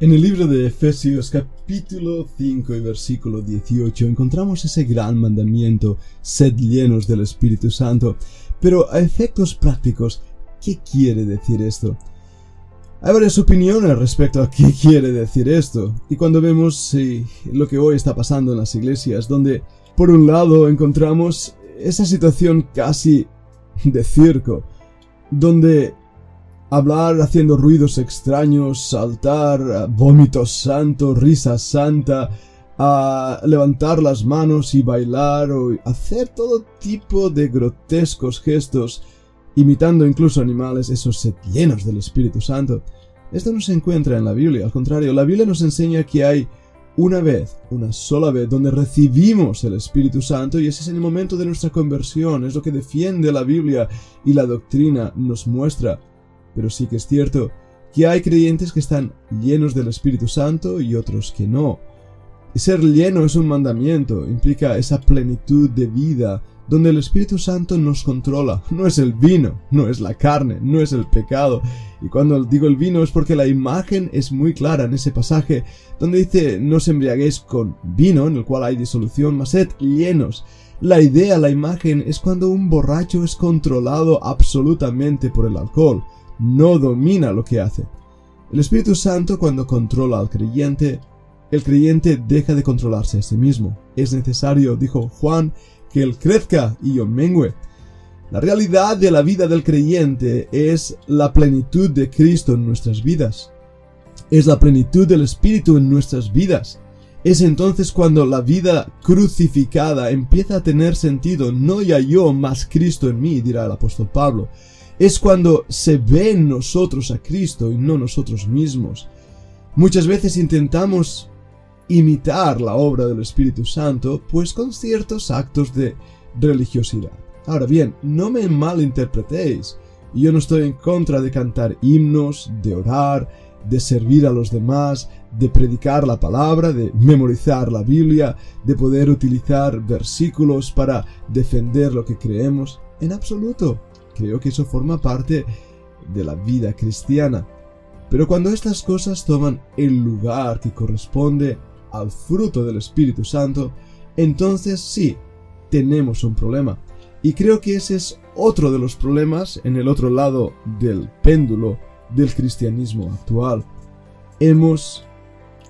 En el libro de Efesios capítulo 5 y versículo 18 encontramos ese gran mandamiento, sed llenos del Espíritu Santo. Pero a efectos prácticos, ¿qué quiere decir esto? Hay varias opiniones respecto a qué quiere decir esto. Y cuando vemos lo que hoy está pasando en las iglesias, donde por un lado encontramos esa situación casi de circo, donde hablar haciendo ruidos extraños, saltar, vómitos santo, risa santa, a levantar las manos y bailar o hacer todo tipo de grotescos gestos, imitando incluso animales, esos llenos del Espíritu Santo. Esto no se encuentra en la Biblia, al contrario, la Biblia nos enseña que hay una vez, una sola vez, donde recibimos el Espíritu Santo y ese es el momento de nuestra conversión, es lo que defiende la Biblia y la doctrina nos muestra. Pero sí que es cierto que hay creyentes que están llenos del Espíritu Santo y otros que no. Ser lleno es un mandamiento, implica esa plenitud de vida donde el Espíritu Santo nos controla. No es el vino, no es la carne, no es el pecado. Y cuando digo el vino es porque la imagen es muy clara en ese pasaje donde dice no os embriaguéis con vino en el cual hay disolución, mas sed llenos. La idea, la imagen es cuando un borracho es controlado absolutamente por el alcohol, no domina lo que hace. El Espíritu Santo cuando controla al creyente, el creyente deja de controlarse a sí mismo. Es necesario, dijo Juan, que Él crezca y yo mengue. La realidad de la vida del creyente es la plenitud de Cristo en nuestras vidas. Es la plenitud del Espíritu en nuestras vidas. Es entonces cuando la vida crucificada empieza a tener sentido, no ya yo, más Cristo en mí, dirá el apóstol Pablo. Es cuando se ve en nosotros a Cristo y no nosotros mismos. Muchas veces intentamos imitar la obra del Espíritu Santo, pues con ciertos actos de religiosidad. Ahora bien, no me malinterpretéis. Yo no estoy en contra de cantar himnos, de orar, de servir a los demás, de predicar la palabra, de memorizar la Biblia, de poder utilizar versículos para defender lo que creemos. En absoluto. Creo que eso forma parte de la vida cristiana. Pero cuando estas cosas toman el lugar que corresponde al fruto del Espíritu Santo, entonces sí, tenemos un problema. Y creo que ese es otro de los problemas en el otro lado del péndulo del cristianismo actual. Hemos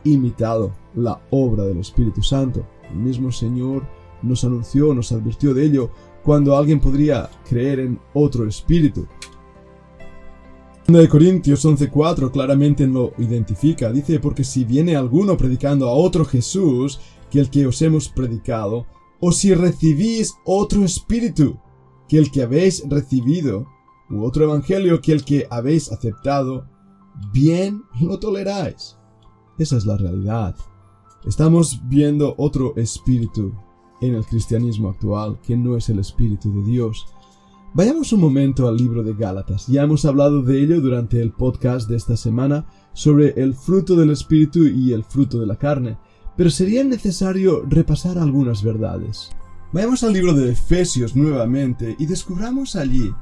imitado la obra del Espíritu Santo. El mismo Señor nos anunció, nos advirtió de ello, cuando alguien podría creer en otro espíritu. De Corintios 11:4 claramente lo identifica. Dice, porque si viene alguno predicando a otro Jesús que el que os hemos predicado, o si recibís otro espíritu que el que habéis recibido, u otro evangelio que el que habéis aceptado, bien lo toleráis. Esa es la realidad. Estamos viendo otro espíritu en el cristianismo actual que no es el espíritu de Dios. Vayamos un momento al libro de Gálatas. Ya hemos hablado de ello durante el podcast de esta semana sobre el fruto del Espíritu y el fruto de la carne, pero sería necesario repasar algunas verdades. Vayamos al libro de Efesios nuevamente y descubramos allí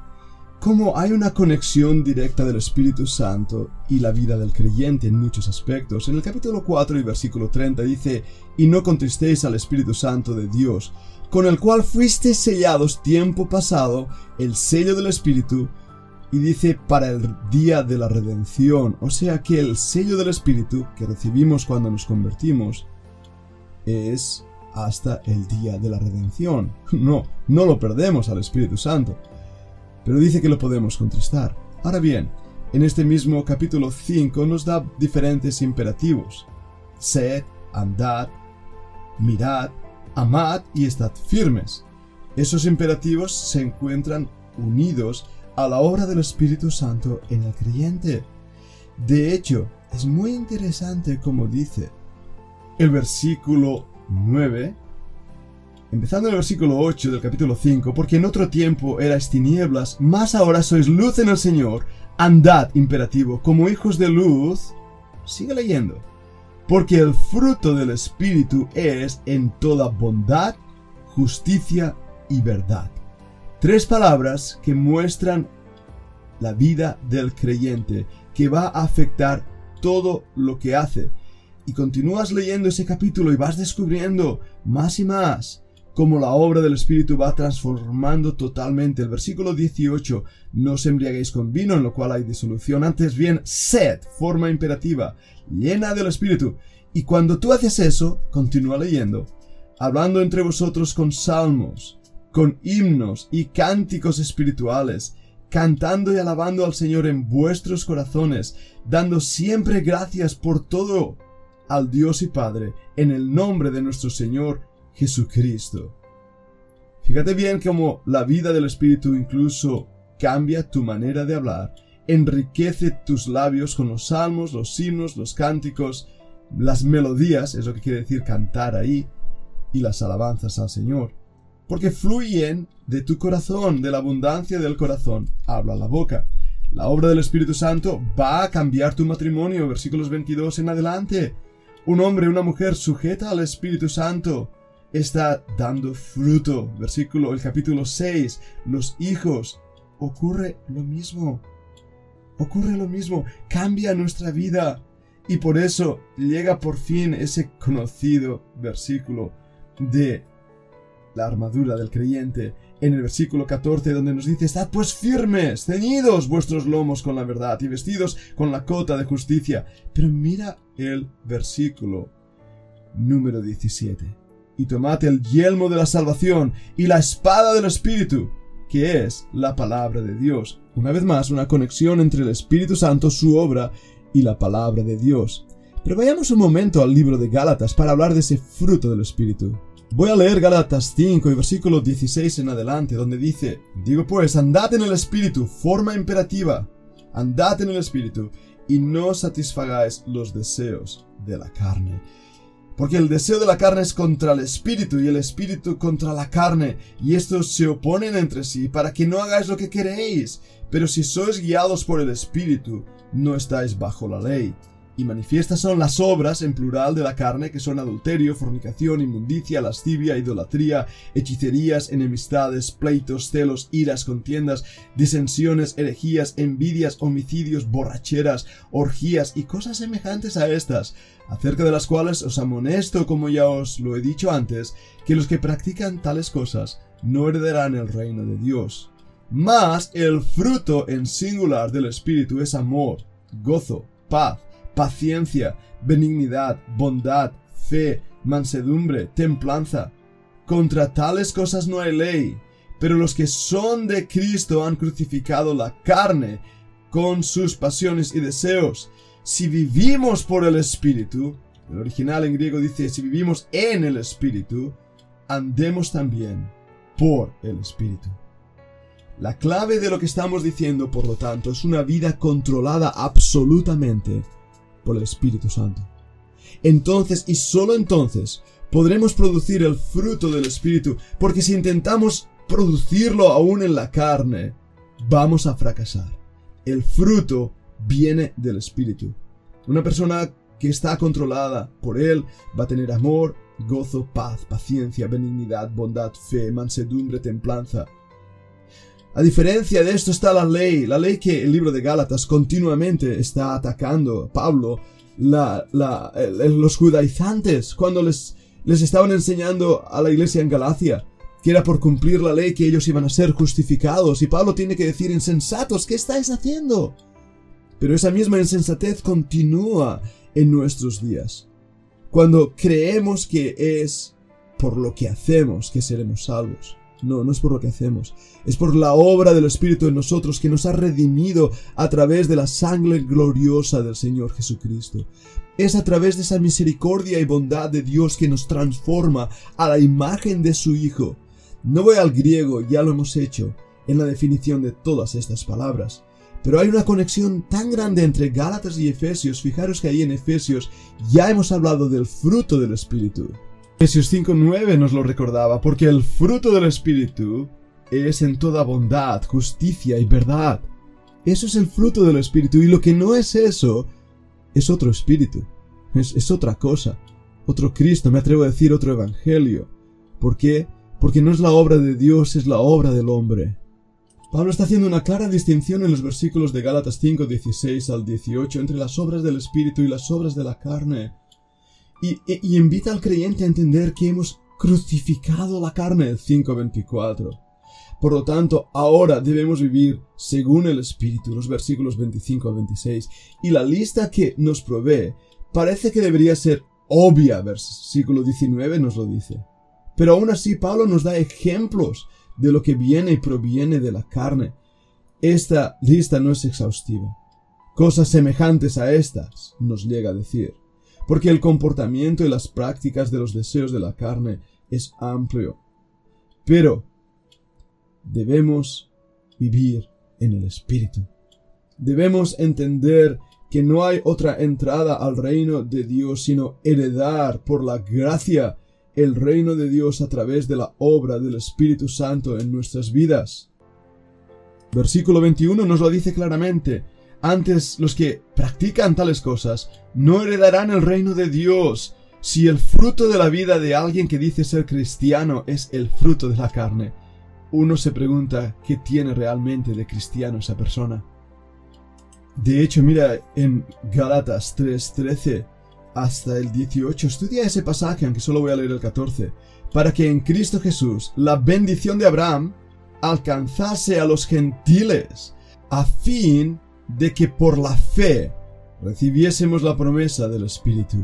cómo hay una conexión directa del Espíritu Santo y la vida del creyente en muchos aspectos. En el capítulo 4 y versículo 30 dice, y no contristéis al Espíritu Santo de Dios, con el cual fuiste sellados tiempo pasado, el sello del Espíritu, y dice para el día de la redención, o sea que el sello del Espíritu que recibimos cuando nos convertimos es hasta el día de la redención. No, no lo perdemos al Espíritu Santo, pero dice que lo podemos contristar. Ahora bien, en este mismo capítulo 5 nos da diferentes imperativos. Sed, andad, mirad, amad y estad firmes. Esos imperativos se encuentran unidos a la obra del Espíritu Santo en el creyente. De hecho, es muy interesante como dice el versículo 9, empezando en el versículo 8 del capítulo 5, porque en otro tiempo erais tinieblas, más ahora sois luz en el Señor, andad imperativo como hijos de luz. Sigue leyendo porque el fruto del Espíritu es en toda bondad, justicia y verdad. Tres palabras que muestran la vida del creyente, que va a afectar todo lo que hace. Y continúas leyendo ese capítulo y vas descubriendo más y más cómo la obra del Espíritu va transformando totalmente. El versículo 18, no os embriaguéis con vino en lo cual hay disolución, antes bien, sed, forma imperativa, llena del Espíritu. Y cuando tú haces eso, continúa leyendo, hablando entre vosotros con salmos, con himnos y cánticos espirituales, cantando y alabando al Señor en vuestros corazones, dando siempre gracias por todo al Dios y Padre, en el nombre de nuestro Señor Jesucristo. Fíjate bien cómo la vida del Espíritu incluso cambia tu manera de hablar, enriquece tus labios con los salmos, los himnos, los cánticos, las melodías, es lo que quiere decir cantar ahí, y las alabanzas al Señor porque fluyen de tu corazón, de la abundancia del corazón, habla la boca. La obra del Espíritu Santo va a cambiar tu matrimonio, versículos 22 en adelante. Un hombre, una mujer sujeta al Espíritu Santo está dando fruto. Versículo, el capítulo 6, los hijos. Ocurre lo mismo. Ocurre lo mismo. Cambia nuestra vida. Y por eso llega por fin ese conocido versículo de la armadura del creyente, en el versículo 14 donde nos dice, Estad pues firmes, ceñidos vuestros lomos con la verdad y vestidos con la cota de justicia. Pero mira el versículo número 17. Y tomad el yelmo de la salvación y la espada del Espíritu, que es la palabra de Dios. Una vez más, una conexión entre el Espíritu Santo, su obra, y la palabra de Dios. Pero vayamos un momento al libro de Gálatas para hablar de ese fruto del Espíritu. Voy a leer Gálatas 5 y versículo 16 en adelante, donde dice, digo pues, andad en el Espíritu, forma imperativa, andad en el Espíritu, y no satisfagáis los deseos de la carne. Porque el deseo de la carne es contra el Espíritu y el Espíritu contra la carne, y estos se oponen entre sí para que no hagáis lo que queréis. Pero si sois guiados por el Espíritu, no estáis bajo la ley y manifiestas son las obras en plural de la carne que son adulterio, fornicación, inmundicia, lascivia, idolatría, hechicerías, enemistades, pleitos, celos, iras, contiendas, disensiones, herejías, envidias, homicidios, borracheras, orgías y cosas semejantes a estas, acerca de las cuales os amonesto, como ya os lo he dicho antes, que los que practican tales cosas no heredarán el reino de Dios. Mas el fruto en singular del Espíritu es amor, gozo, paz, paciencia, benignidad, bondad, fe, mansedumbre, templanza. Contra tales cosas no hay ley, pero los que son de Cristo han crucificado la carne con sus pasiones y deseos. Si vivimos por el Espíritu, el original en griego dice, si vivimos en el Espíritu, andemos también por el Espíritu. La clave de lo que estamos diciendo, por lo tanto, es una vida controlada absolutamente por el Espíritu Santo. Entonces y solo entonces podremos producir el fruto del Espíritu, porque si intentamos producirlo aún en la carne, vamos a fracasar. El fruto viene del Espíritu. Una persona que está controlada por Él va a tener amor, gozo, paz, paciencia, benignidad, bondad, fe, mansedumbre, templanza. A diferencia de esto está la ley, la ley que el libro de Gálatas continuamente está atacando. Pablo, los judaizantes, cuando les, les estaban enseñando a la iglesia en Galacia, que era por cumplir la ley que ellos iban a ser justificados. Y Pablo tiene que decir, insensatos, ¿qué estáis haciendo? Pero esa misma insensatez continúa en nuestros días. Cuando creemos que es por lo que hacemos que seremos salvos. No, no es por lo que hacemos. Es por la obra del Espíritu en nosotros que nos ha redimido a través de la sangre gloriosa del Señor Jesucristo. Es a través de esa misericordia y bondad de Dios que nos transforma a la imagen de su Hijo. No voy al griego, ya lo hemos hecho, en la definición de todas estas palabras. Pero hay una conexión tan grande entre Gálatas y Efesios. Fijaros que ahí en Efesios ya hemos hablado del fruto del Espíritu. Efesios 5.9 nos lo recordaba, porque el fruto del Espíritu es en toda bondad, justicia y verdad. Eso es el fruto del Espíritu, y lo que no es eso, es otro Espíritu, es, es otra cosa, otro Cristo, me atrevo a decir otro Evangelio. ¿Por qué? Porque no es la obra de Dios, es la obra del hombre. Pablo está haciendo una clara distinción en los versículos de Gálatas 5, 16 al 18 entre las obras del Espíritu y las obras de la carne. Y, y invita al creyente a entender que hemos crucificado la carne, el 5.24. Por lo tanto, ahora debemos vivir según el Espíritu, los versículos 25 a 26. Y la lista que nos provee parece que debería ser obvia, versículo 19 nos lo dice. Pero aún así Pablo nos da ejemplos de lo que viene y proviene de la carne. Esta lista no es exhaustiva. Cosas semejantes a estas nos llega a decir, porque el comportamiento y las prácticas de los deseos de la carne es amplio. Pero debemos vivir en el Espíritu. Debemos entender que no hay otra entrada al reino de Dios sino heredar por la gracia el reino de Dios a través de la obra del Espíritu Santo en nuestras vidas. Versículo 21 nos lo dice claramente. Antes los que practican tales cosas no heredarán el reino de Dios. Si el fruto de la vida de alguien que dice ser cristiano es el fruto de la carne, uno se pregunta qué tiene realmente de cristiano esa persona. De hecho, mira en Galatas 3:13 hasta el 18, estudia ese pasaje, aunque solo voy a leer el 14, para que en Cristo Jesús la bendición de Abraham alcanzase a los gentiles, a fin de que por la fe recibiésemos la promesa del Espíritu.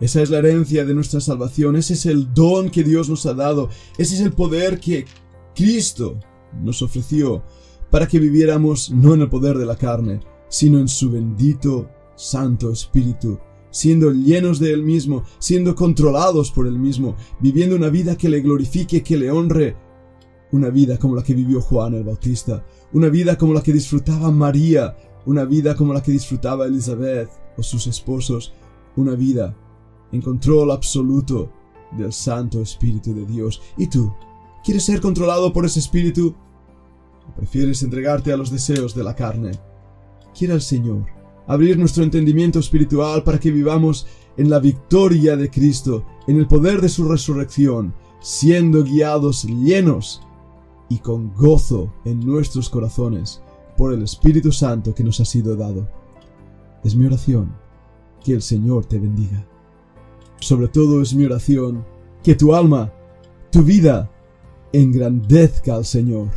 Esa es la herencia de nuestra salvación, ese es el don que Dios nos ha dado, ese es el poder que Cristo nos ofreció para que viviéramos no en el poder de la carne, sino en su bendito Santo Espíritu, siendo llenos de Él mismo, siendo controlados por Él mismo, viviendo una vida que le glorifique, que le honre, una vida como la que vivió Juan el Bautista, una vida como la que disfrutaba María, una vida como la que disfrutaba Elizabeth o sus esposos, una vida en control absoluto del Santo Espíritu de Dios. ¿Y tú? ¿Quieres ser controlado por ese espíritu? ¿O prefieres entregarte a los deseos de la carne? Quiera el Señor abrir nuestro entendimiento espiritual para que vivamos en la victoria de Cristo, en el poder de su resurrección, siendo guiados llenos y con gozo en nuestros corazones por el Espíritu Santo que nos ha sido dado. Es mi oración que el Señor te bendiga. Sobre todo es mi oración que tu alma, tu vida, engrandezca al Señor.